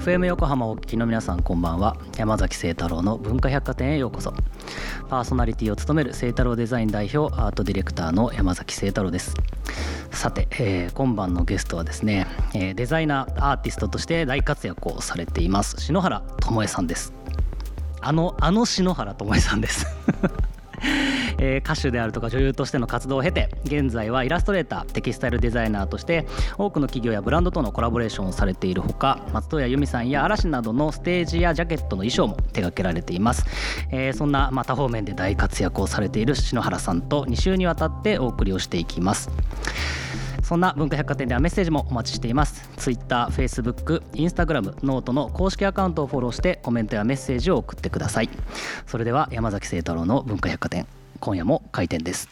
FM 横浜お聞きの皆さんこんばんは。山崎聖太郎の文化百貨店へようこそ。パーソナリティを務める聖太郎デザイン代表アートディレクターの山崎聖太郎です。さて、えー、今晩のゲストはですね、えー、デザイナーアーティストとして大活躍をされています篠原智恵さんです。あのあの篠原智恵さんです。えー、歌手であるとか女優としての活動を経て現在はイラストレーターテキスタイルデザイナーとして多くの企業やブランドとのコラボレーションをされているほか松任谷由実さんや嵐などのステージやジャケットの衣装も手掛けられています、えー、そんな、まあ、多方面で大活躍をされている篠原さんと2週にわたってお送りをしていきます。そんな文化百貨店ではメッセージもお待ちしています。Twitter、Facebook、Instagram、 note の公式アカウントをフォローしてコメントやメッセージを送ってください。それでは山崎清太郎の文化百貨店。今夜も開店です。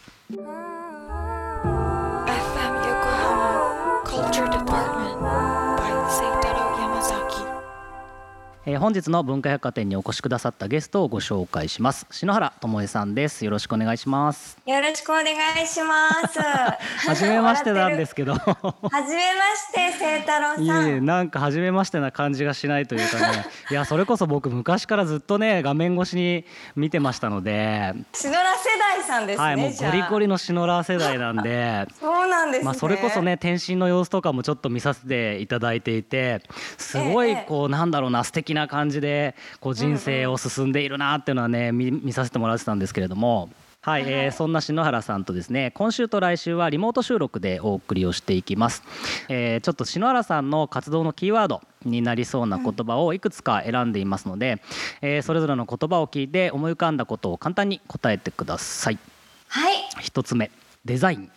えー、本日の文化百貨店にお越しくださったゲストをご紹介します。篠原智恵さんです。よろしくお願いします。よろしくお願いします。初めましてなんですけど。初めまして清太郎さん。いえなんか初めましてな感じがしないというかね。いやそれこそ僕昔からずっとね画面越しに見てましたので。篠原世代さんですねはいもうゴリゴリの篠原世代なんで。そうなんです、ね、まあそれこそね天心の様子とかもちょっと見させていただいていてすごいこう、ええ、なんだろうな素敵なな感じでこう人生を進んでいるなっていうのはね見見させてもらってたんですけれども。はい、えー、そんな篠原さんとですね今週と来週はリモート収録でお送りをしていきます、えー、ちょっと篠原さんの活動のキーワードになりそうな言葉をいくつか選んでいますので、えー、それぞれの言葉を聞いて思い浮かんだことを簡単に答えてください。はい。一つ目デザイン。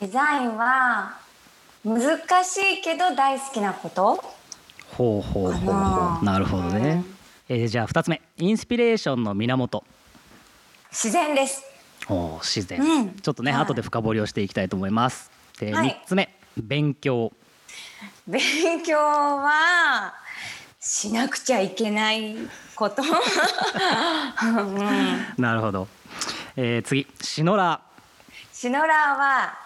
デザインは難しいけど大好きなことほうほうほうほう。なるほどね、えー、じゃあ2つ目。インスピレーションの源。自然です。お自然、うん、ちょっとね、はい、後で深掘りをしていきたいと思います。で、はい、3つ目。勉強。勉強はしなくちゃいけないこと、うん、なるほど、えー、次。シノラシノラは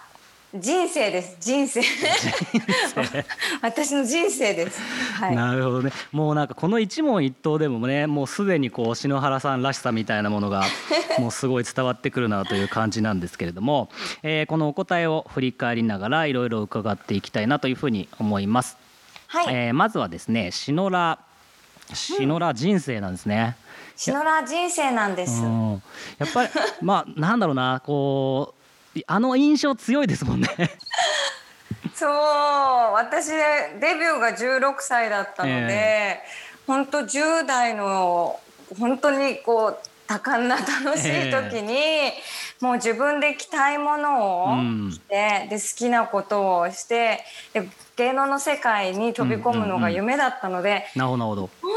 人生です。人生。私の人生です、はい、なるほどね。もうなんかこの一問一答でもねもうすでにこう篠原さんらしさみたいなものが もうすごい伝わってくるなという感じなんですけれども、えー、このお答えを振り返りながらいろいろ伺っていきたいなというふうに思います、はい。えー、まずはですね篠原篠原人生なんですね、うん、篠原人生なんです、やっぱりまあなんだろうなこうあの印象強いですもんね。そう私デビューが16歳だったので、えー、本当10代の本当にこう多感な楽しい時に、えー、もう自分で着たいものを着て、うん、で好きなことをしてで芸能の世界に飛び込むのが夢だったので、うんうんうん、なるほど。本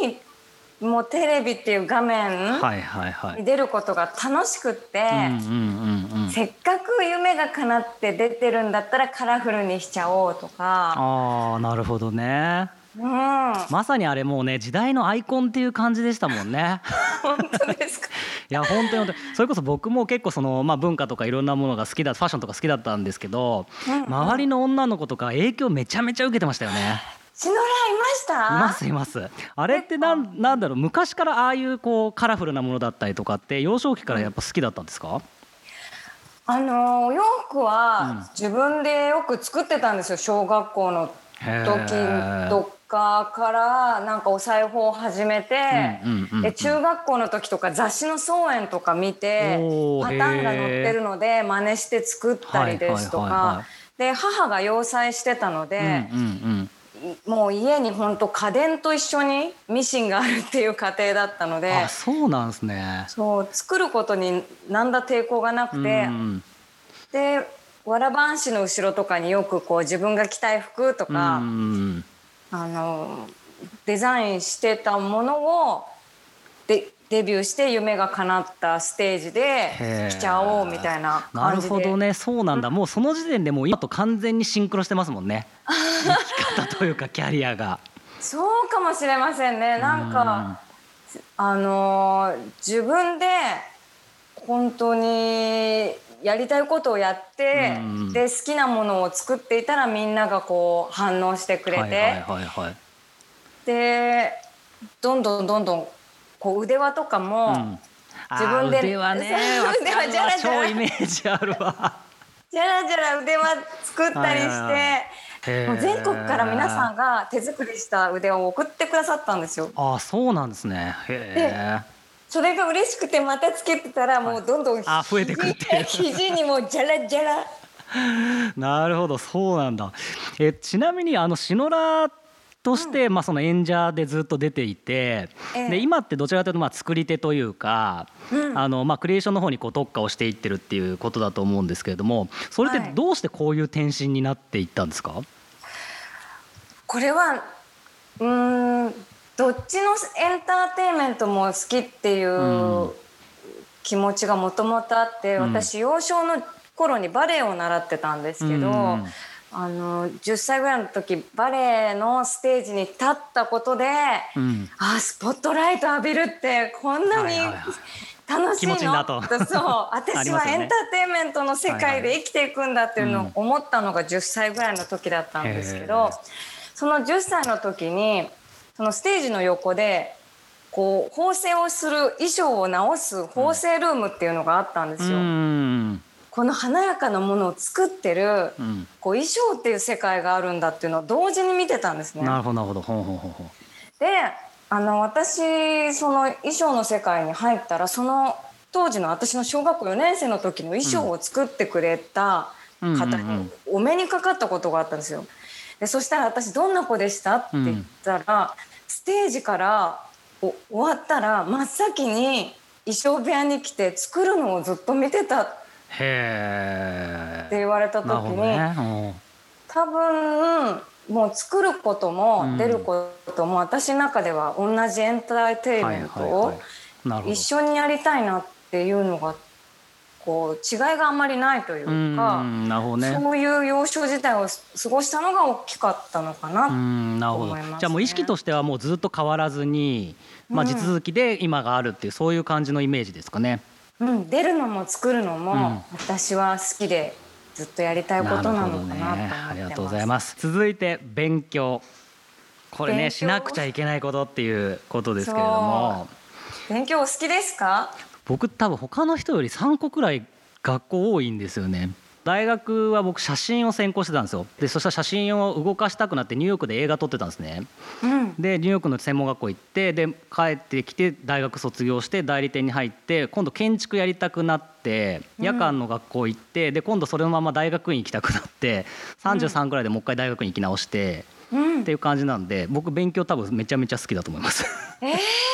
当にもうテレビっていう画面に出ることが楽しくって、せっかく夢が叶って出てるんだったらカラフルにしちゃおうとか。あなるほどね、うん、まさにあれもうね時代のアイコンっていう感じでしたもんね。本当ですか？いや本当に本当に。それこそ僕も結構その、まあ、文化とかいろんなものが好きだファッションとか好きだったんですけど、うんうん、周りの女の子とか影響めちゃめちゃ受けてましたよねシノラいました？いますいます。あれってなんなんだろう昔からああいうこうカラフルなものだったりとかって幼少期からやっぱ好きだったんですか、あのお洋服は自分でよく作ってたんですよ小学校の時とかからなんかお裁縫を始めて、で中学校の時とか雑誌の草園とか見てパターンが載ってるので真似して作ったりですとか、で母が洋裁してたので。うんうんうんもう家に本当家電と一緒にミシンがあるっていう家庭だったのであそうなんですね。そう作ることに何だ抵抗がなくて、うん、でわらばんしの後ろとかによくこう自分が着たい服とか、うん、あのデザインしてたものをでデビューして夢が叶ったステージで来ちゃおうみたいななるほどね。そうなんだ、もうその時点でもう今と完全にシンクロしてますもんね。生き方というかキャリアが。そうかもしれませんね。なんかあの自分で本当にやりたいことをやって、で好きなものを作っていたらみんながこう反応してくれて、でどんどんどんどんこう腕輪とかも、自分で腕輪ね。腕輪じゃらじゃら。イメージあるわ。じゃらじゃら腕輪作ったりしてもう全国から皆さんが手作りした腕輪を送ってくださったんですよ。あそうなんですね。へそれが嬉しくてまたつけてたらもうどんどんあ増えてくって肘にもじゃらじゃら。なるほどそうなんだ。えちなみにあのシノラとして、まあ、その演者でずっと出ていて、で今ってどちらかというとまあ作り手というか、あのまあクリエーションの方にこう特化をしていってるっていうことだと思うんですけれどもそれってどうしてこういう転身になっていったんですか、これはうんどっちのエンターテインメントも好きっていう気持ちがもともとあって、私幼少の頃にバレエを習ってたんですけど、あの10歳ぐらいの時バレエのステージに立ったことで、うん、あスポットライト浴びるってこんなに楽しいの、と。そう。私はエンターテインメントの世界で生きていくんだっていうのを思ったのが10歳ぐらいの時だったんですけど、その10歳の時にそのステージの横でこう縫製をする衣装を直す縫製ルームっていうのがあったんですよ。うんこの華やかなものを作ってる、うん、こう衣装っていう世界があるんだっていうのを同時に見てたんですね。なるほどなるほど。ほうほうほうであの私その衣装の世界に入ったらその当時の私の小学校4年生の時の衣装を作ってくれた方にお目にかかったことがあったんですよ。でそしたら私どんな子でした？って言ったら、うん、ステージから終わったら真っ先に衣装部屋に来て作るのをずっと見てたって言われた時に、ね、多分もう作ることも出ることも私の中では同じエンターテインメントを一緒にやりたいなっていうのがこう違いがあんまりないというか、ね、そういう幼少時代を過ごしたのが大きかったのかなと思います、ね、じゃあもう意識としてはもうずっと変わらずに、まあ、地続きで今があるっていうそういう感じのイメージですかね。うん、出るのも作るのも私は好きでずっとやりたいことなのかな。ね、ありがとうございます。続いて勉強。これねしなくちゃいけないことっていうことですけれども。勉強お好きですか？僕多分他の人より3個くらい学校多いんですよね。大学は僕写真を専攻してたんですよ。でそしたら写真を動かしたくなってニューヨークで映画撮ってたんですね、うん、でニューヨークの専門学校行ってで帰ってきて大学卒業して代理店に入って今度建築やりたくなって夜間の学校行って、で今度それのまま大学院行きたくなって33ぐらいでもう一回大学院行き直して、うん、っていう感じなんで僕勉強多分めちゃめちゃ好きだと思います。えー結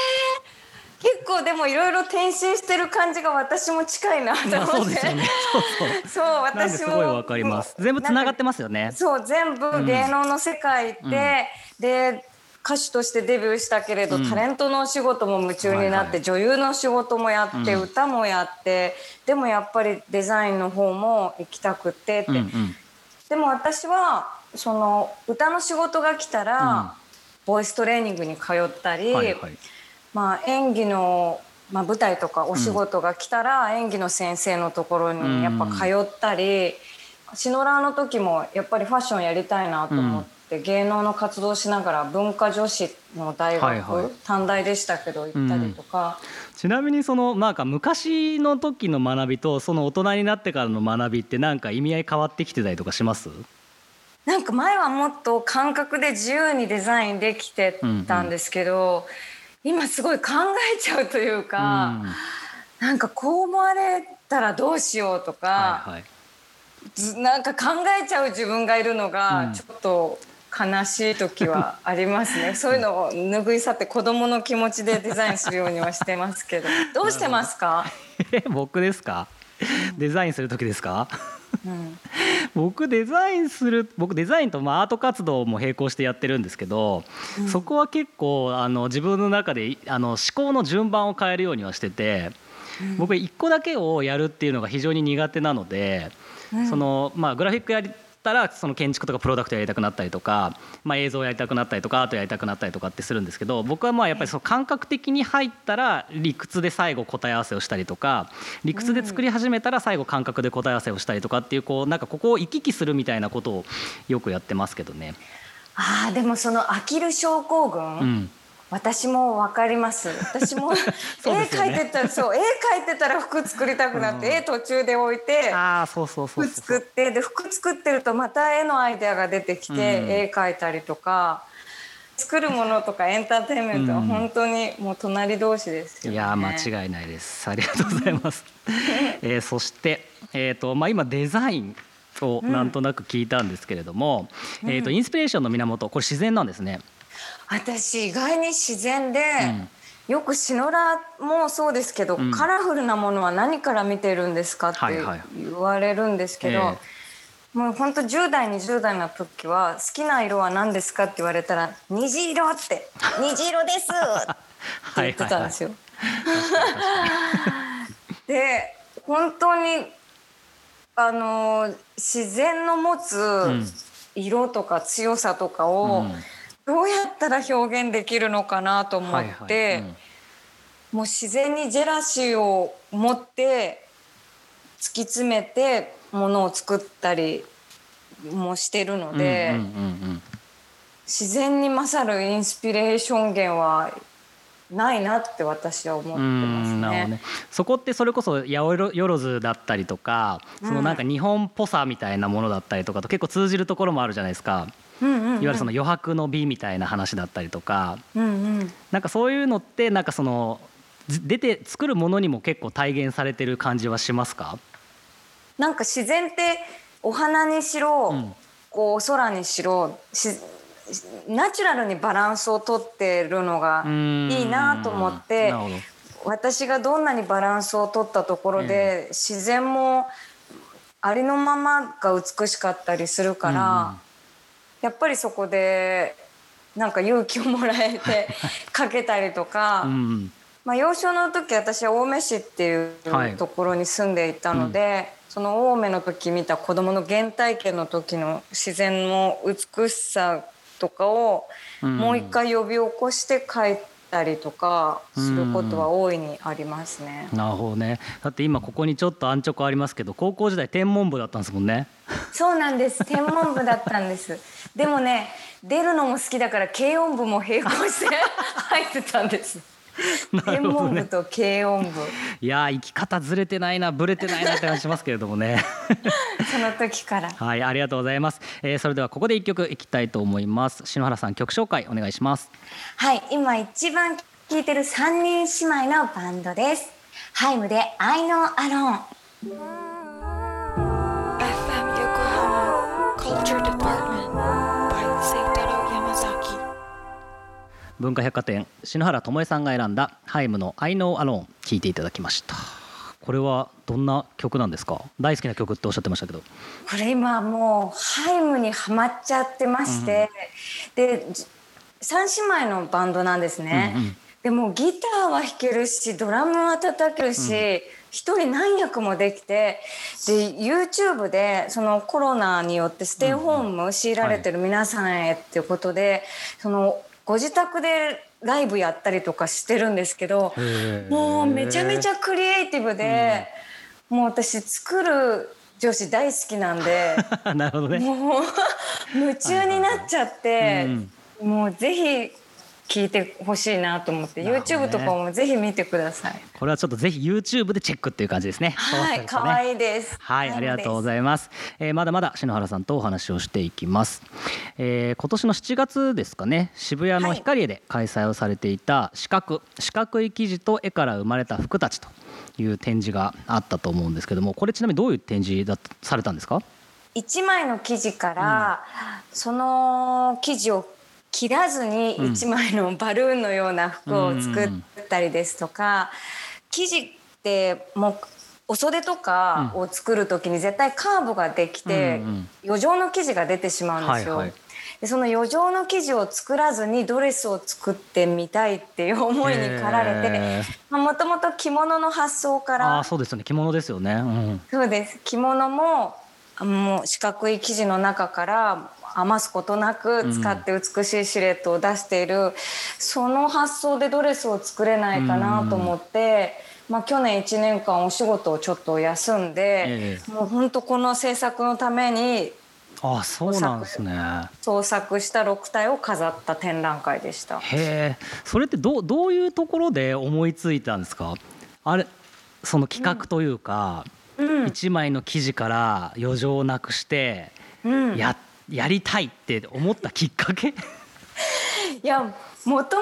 構でもいろいろ転身してる感じが私も近いなと思って。そうですよね。そうそう。そう私もすごいわかります。全部つながってますよね。そう全部芸能の世界で、うん、で歌手としてデビューしたけれど、うん、タレントのお仕事も夢中になって、はいはい、女優の仕事もやって、うん、歌もやってでもやっぱりデザインの方も行きたくてって、うんうん、でも私はその歌の仕事が来たら、ボイストレーニングに通ったり。はいはいまあ、演技の、まあ、舞台とかお仕事が来たら、演技の先生のところにやっぱ通ったり、シノラーの時もやっぱりファッションやりたいなと思って、芸能の活動しながら文化女子の大学、はいはい、短大でしたけど行ったりとか。ちなみにそのなんか昔の時の学びとその大人になってからの学びってなんか意味合い変わってきてたりとかします？なんか前はもっと感覚で自由にデザインできてたんですけど、うんうん今すごい考えちゃうというか、うん、なんかこう思われたらどうしようとか、はいはい、なんか考えちゃう自分がいるのがちょっと悲しい時はありますね、うん、そういうのを拭い去って子供の気持ちでデザインするようにはしてますけど。どうしてますか？僕ですか？デザインする時ですか？うん、僕デザインする僕デザインとまあアート活動も並行してやってるんですけど、うん、そこは結構あの自分の中であの思考の順番を変えるようにはしてて、うん、僕一個だけをやるっていうのが非常に苦手なので、そのまあグラフィックやりったらその建築とかプロダクトやりたくなったりとか、まあ、映像やりたくなったりとかアートやりたくなったりとかってするんですけど僕はまあやっぱりその感覚的に入ったら理屈で最後答え合わせをしたりとか理屈で作り始めたら最後感覚で答え合わせをしたりとかっていうこうなんかここを行き来するみたいなことをよくやってますけどね。ああでもその飽きる症候群、うん、私もわかります。私も ね、絵描いてたらそう絵描いてたら服作りたくなって、うん、絵途中で置いてあそうそうそう服作ってで服作ってるとまた絵のアイデアが出てきて、うん、絵描いたりとか。作るものとかエンターテインメントは本当にもう隣同士ですよ、ね、いや間違いないです。ありがとうございます、えー、そしてえっ、ー、とまあ今デザインをなんとなく聞いたんですけれども、うん、えっ、とインスピレーションの源これ自然なんですね私意外に自然で、うん、よくシノラもそうですけど、うん、カラフルなものは何から見てるんですかって言われるんですけど、はいはいもう本当10代20代の時は好きな色は何ですかって言われたら虹色って 虹色ですって言ってたんですよ。で本当にあの自然の持つ色とか強さとかをどうやったら表現できるのかなと思って、もう自然にジェラシーを持って突き詰めてものを作ったりもしてるので、自然に勝るインスピレーション源はないなって私は思ってますね。ねそこってそれこそ八百万だったりとか、そのなんか日本っぽさみたいなものだったりとかと結構通じるところもあるじゃないですか。うんうんうん、いわゆるその余白の美みたいな話だったりとか、うんうん、なんかそういうのってなんかその出て作るものにも結構体現されてる感じはしますか？なんか自然ってお花にしろ、うん、こう空にしろしナチュラルにバランスをとってるのがいいなと思って私がどんなにバランスをとったところで、えー、自然もありのままが美しかったりするから、やっぱりそこでなんか勇気をもらえて かけたりとか。うんまあ、幼少の時私は青梅市っていうところに住んでいたので、はいうん、その青梅の時見た子どもの原体験の時の自然の美しさとかをもう一回呼び起こして帰ったりとかすることは大いにありますね。なるほどね。だって今ここにちょっと安直ありますけど、高校時代天文部だったんですもんね。そうなんです。天文部だったんです。でもね、出るのも好きだから軽音部も並行して 入ってたんです。天文部と軽音部。いや生き方ずれてないな、ぶれてないなって感じしますけれどもね。その時から。はい、ありがとうございます。えー、それではここで一曲いきたいと思います。篠原さん曲紹介お願いします。はい、今一番聴いてる三人姉妹のバンドです。ハイムで I Know Alone。文化百貨店篠原智恵さんが選んだハイムの I Know Alone 聞いていただきました。これはどんな曲なんですか？大好きな曲っておっしゃってましたけど。これ今もうハイムにはまっちゃってまして、うん、で三姉妹のバンドなんですね、うんうん、でもギターは弾けるしドラムは叩けるし、うん一人何役もできてで YouTube でそのコロナによってステイホーム強いられてる皆さんへっていうことで、そのご自宅でライブやったりとかしてるんですけどもうめちゃめちゃクリエイティブで、うん、もう私作る女子大好きなんで なるほど、ね、もう 夢中になっちゃって、うん、もうぜひ聞いてほしいなと思って、ね、YouTube とかもぜひ見てください。これはちょっとぜひ YouTube でチェックっていう感じですね。はい、可、愛、いいです。はい、ありがとうございます。えー、まだまだ篠原さんとお話をしていきます。えー、今年の7月ですかね、渋谷のヒカリエで開催をされていた四角、四角い生地と絵から生まれた服たちという展示があったと思うんですけども、これちなみにどういう展示だされたんですか？一枚の生地から、うん、その生地を切らずに1枚の バルーンのような服を作ったりですとか、生地ってもうお袖とかを作る時に絶対カーブができて、余剰の生地が出てしまうんですよ。でその余剰の生地を作らずにドレスを作ってみたいっていう思いに駆られてもともと着物の発想からあそうですよね。着物ですよね、うん、そうです。着物ももう四角い生地の中から余すことなく使って美しいシルエットを出している、うん、その発想でドレスを作れないかなと思って、うん、まあ、去年1年間お仕事をちょっと休んで、えもう本当この制作のためにあそうなんですね。創作した6体を飾った展覧会でした。へえ。それってどどういうところで思いついたんですか？あれその企画というか、うん、1枚の記事から余剰をなくしてや,、やりたいって思ったきっかけ？いやもともと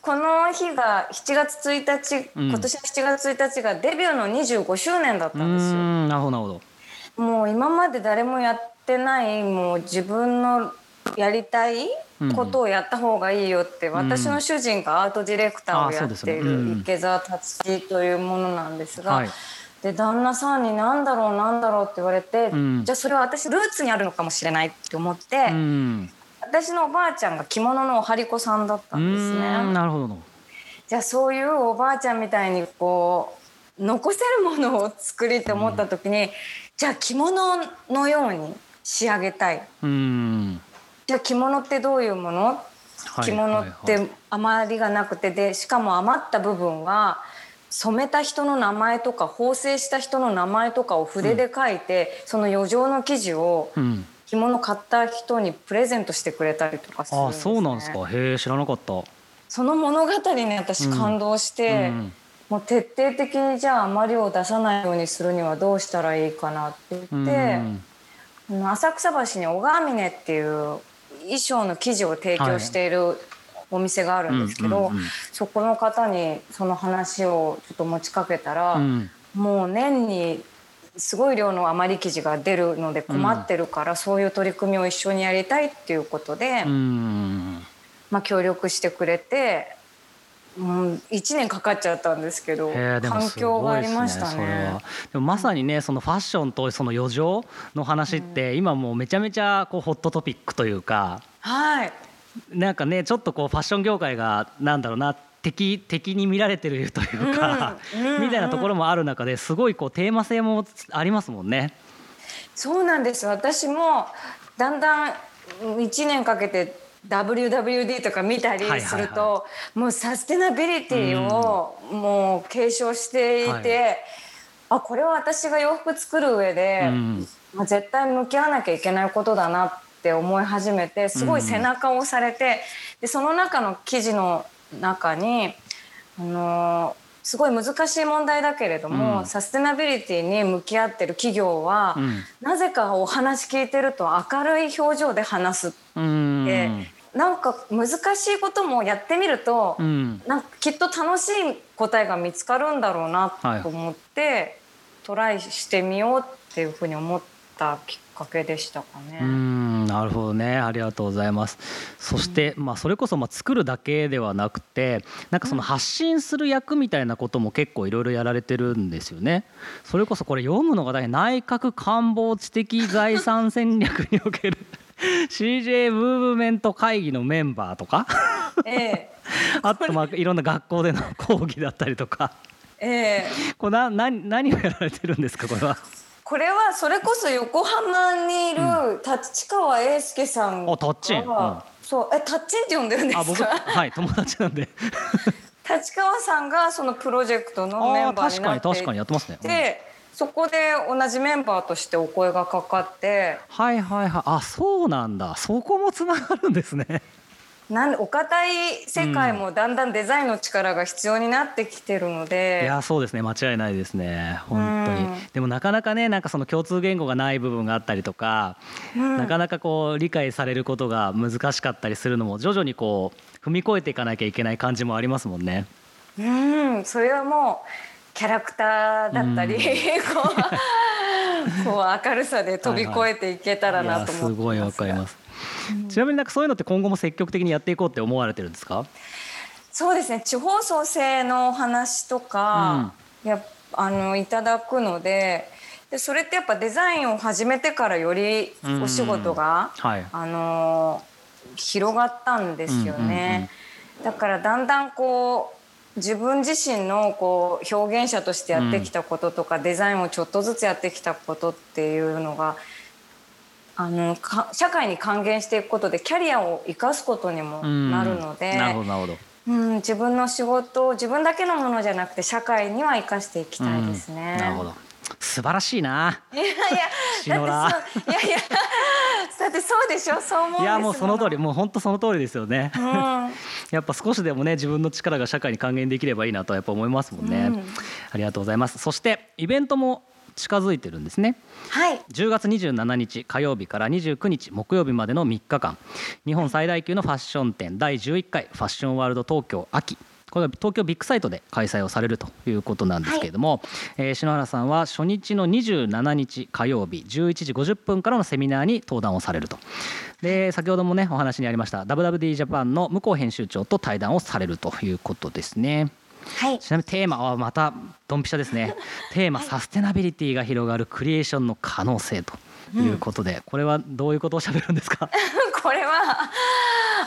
この日が7月1日、うん、今年の7月1日がデビューの25周年だったんですよ。なるほどなるほど。もう今まで誰もやってないもう自分のやりたいことをやった方がいいよって、うん、私の主人がアートディレクターをやっている池澤達樹というものなんですが。はいで旦那さんに何だろう何だろうって言われて、うん、じゃあそれは私ルーツにあるのかもしれないって思って、うん、私のおばあちゃんが着物のお針子さんだったんですね。なるほど。じゃあそういうおばあちゃんみたいにこう残せるものを作りって思った時に、うん、じゃあ着物のように仕上げたい。じゃあ着物ってどういうもの、着物って余りがなくてでしかも余った部分は染めた人の名前とか縫製した人の名前とかを筆で書いて、うん、その余剰の生地を、うん。着物買った人にプレゼントしてくれたりとかするんです、ね、あそうなんですか。へえ知らなかった。その物語に私感動して、うん、もう徹底的にじゃああまりを出さないようにするにはどうしたらいいかなって言って、うん、浅草橋に小川峰っていう衣装の生地を提供しているお店があるんですけど、そこの方にその話をちょっと持ちかけたら、うん、もう年にすごい量の余り生地が出るので困ってるから、うん、そういう取り組みを一緒にやりたいっていうことで、まあ、協力してくれて。うん、1年かかっちゃったんですけど、環境がありましたね。でもまさにねそのファッションとその余剰の話って、今もうめちゃめちゃこうホットトピックというか、はい、なんかねちょっとこうファッション業界がなんだろうな敵敵に見られてるというか、うん、みたいなところもある中ですごいこうテーマ性もありますもんね。そうなんです。私もだんだん1年かけて WWD とか見たりすると、もうサステナビリティをもう継承していて、はい、あこれは私が洋服作る上で、うん、まあ、絶対向き合わなきゃいけないことだなって思い始めてすごい背中を押されて、でその中の記事の中にあのすごい難しい問題だけれども、うん、サステナビリティに向き合ってる企業は、うん、なぜかお話聞いてると明るい表情で話すって、うん、なんか難しいこともやってみると、うん、なんかきっと楽しい答えが見つかるんだろうなと思って、はい、トライしてみようっていうふうに思ったきっかけでしたかね。うんなるほどねありがとうございます。そして、うん、まあ、それこそまあ作るだけではなくてなんかその発信する役みたいなことも結構いろいろやられてるんですよね。それこそこれ読むのが大変内閣官房知的財産戦略における CJ ムーブメント会議のメンバーとかええ、あとまあいろんな学校での講義だったりとか、ええ、これな何何をやられてるんですかこれは？これはそれこそ横浜にいる立川英介さんが、あタッチン、うん、そうえタッチンって呼んでるんですか？はい友達なんで。立川さんがそのプロジェクトのメンバーになって確かにやってますね、でそこで同じメンバーとしてお声がかかって。はいはいはい。あそうなんだ。そこもつながるんですねなんお堅い世界もだんだんデザインの力が必要になってきてるので、うん、いやそうですね。間違いないですね。本当に、うん、でもなかなかねなんかその共通言語がない部分があったりとか、うん、なかなかこう理解されることが難しかったりするのも徐々にこう踏み越えていかなきゃいけない感じもありますもんね。うん。それはもうキャラクターだったり、こうこう明るさで飛び越えていけたらなと思ってすごいわかります ちなみになんかそういうのって今後も積極的にやっていこうって思われてるんですか？そうですね。地方創生の話とか、うん、やあのいただくのででそれってやっぱデザインを始めてからよりお仕事が、はい、あの広がったんですよね。だからだんだんこう自分自身のこう表現者としてやってきたこととか、うん、デザインをちょっとずつやってきたことっていうのがあの社会に還元していくことでキャリアを生かすことにもなるので、なるほどなるほどうん、自分の仕事を自分だけのものじゃなくて社会には生かしていきたいですね。なるほど素晴らしいな。いやいや、シノラ。いやいや、だってそうでしょ？そう思ういやもうその通り、もう本当その通りですよね。うん、やっぱ少しでもね自分の力が社会に還元できればいいなとやっぱ思いますもんね。うん、ありがとうございます。そしてイベントも近づいてるんですね。はい。10月27日火曜日から29日木曜日までの3日間、日本最大級のファッション展第11回ファッションワールド東京秋。これは東京ビッグサイトで開催をされるということなんですけれども、はい、えー、篠原さんは初日の27日火曜日11時50分からのセミナーに登壇をされるとで先ほどもねお話にありました WWD ジャパンの向こう編集長と対談をされるということですね。はい、ちなみにテーマはまたドンピシャですね。テーマ、サステナビリティが広がるクリエーションの可能性ということで、うん、これはどういうことをしゃべるんですか？これは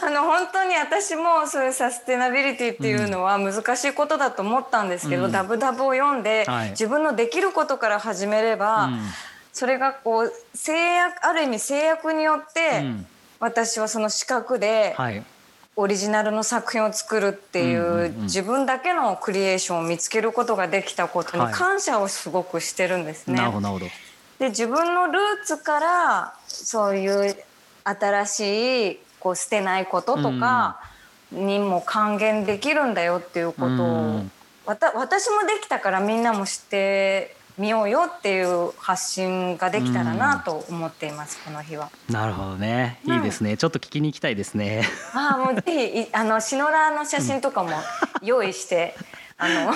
あの本当に私もそういうサステナビリティっていうのは難しいことだと思ったんですけど、うん、ダブダブを読んで、はい、自分のできることから始めれば、うん、それがこう制約ある意味制約によって、私はその資格で、はいオリジナルの作品を作るっていう,、自分だけのクリエーションを見つけることができたことに感謝をすごくしてるんですね。で自分のルーツからそういう新しいこう捨てないこととかにも還元できるんだよっていうことを、わた私もできたからみんなも知ってみようよっていう発信ができたらなと思っています、この日は。なるほどね、いいですね、うん、ちょっと聞きに行きたいですね。ああ、もうぜひあのシノラの写真とかも 用意して。あの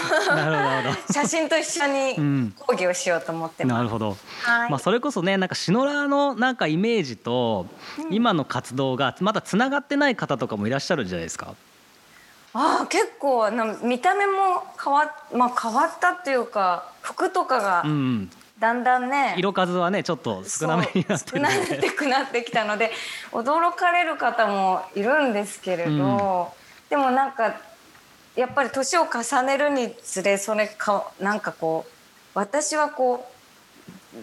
写真と一緒に講義をしようと思ってなるほど、はい、まあそれこそねなんかシノラのなんかイメージと今の活動がまだつながってない方とかもいらっしゃるんじゃないですか。ああ結構な見た目も変わ,、まあ、変わったっていうか服とかがだんだんね、うん、色数はねちょっと少なめになって少なくなってきたので驚かれる方もいるんですけれど、うん、でもなんかやっぱり年を重ねるにつれそれかなんかこう私はこ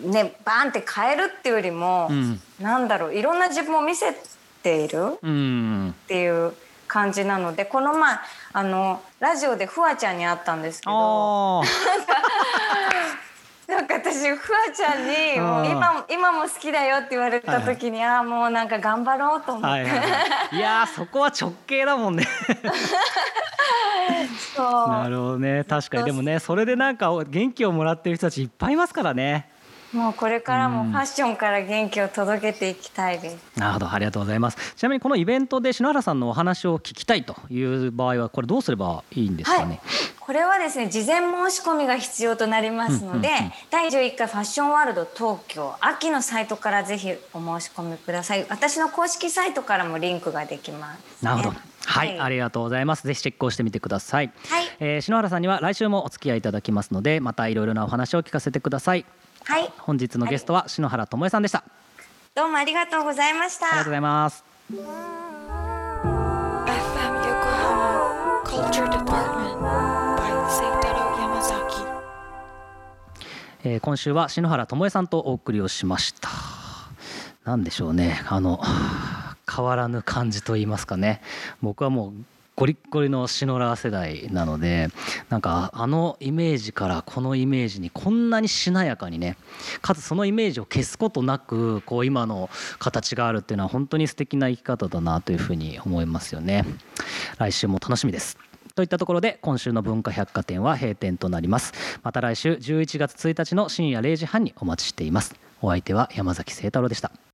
うねバーンって変えるっていうよりも、うん、なんだろういろんな自分を見せているっていう。うん感じなのでこの前あのラジオでフワちゃんに会ったんですけど なんか私フワちゃんにもう今今も好きだよって言われた時に、はい、ああもうなんか頑張ろうと思って、はいはい。はい、いやそこは直径だもんね。なるほどね。確かに。でもねそれでなんか元気をもらってる人たちいっぱいいますからねもうこれからもファッションから元気を届けていきたいです。なるほど、ありがとうございます。ちなみにこのイベントで篠原さんのお話を聞きたいという場合はこれどうすればいいんですかね？はい、これはですね、事前申し込みが必要となりますので、うんうんうん、第11回ファッションワールド東京秋のサイトからぜひお申し込みください。私の公式サイトからもリンクができます、ね、なるほど。はい、はい、ありがとうございます。ぜひチェックをしてみてください。はい、えー、篠原さんには来週もお付き合いいただきますので、またいろいろなお話を聞かせてください。はい。本日のゲストは篠原智恵さんでした、どうもありがとうございました。ありがとうございます。FM 横浜 Culture Department by 聖太郎山崎えー、今週は篠原智恵さんとお送りをしました。なんでしょうね。あの変わらぬ感じと言いますかね。僕はもうゴリッゴリのシノラー世代なのでなんかあのイメージからこのイメージにこんなにしなやかにねかつそのイメージを消すことなくこう今の形があるっていうのは本当に素敵な生き方だなというふうに思いますよね。来週も楽しみです。といったところで今週の文化百貨店は閉店となります。また来週11月1日の深夜0時半にお待ちしています。お相手は山崎聖太郎でした。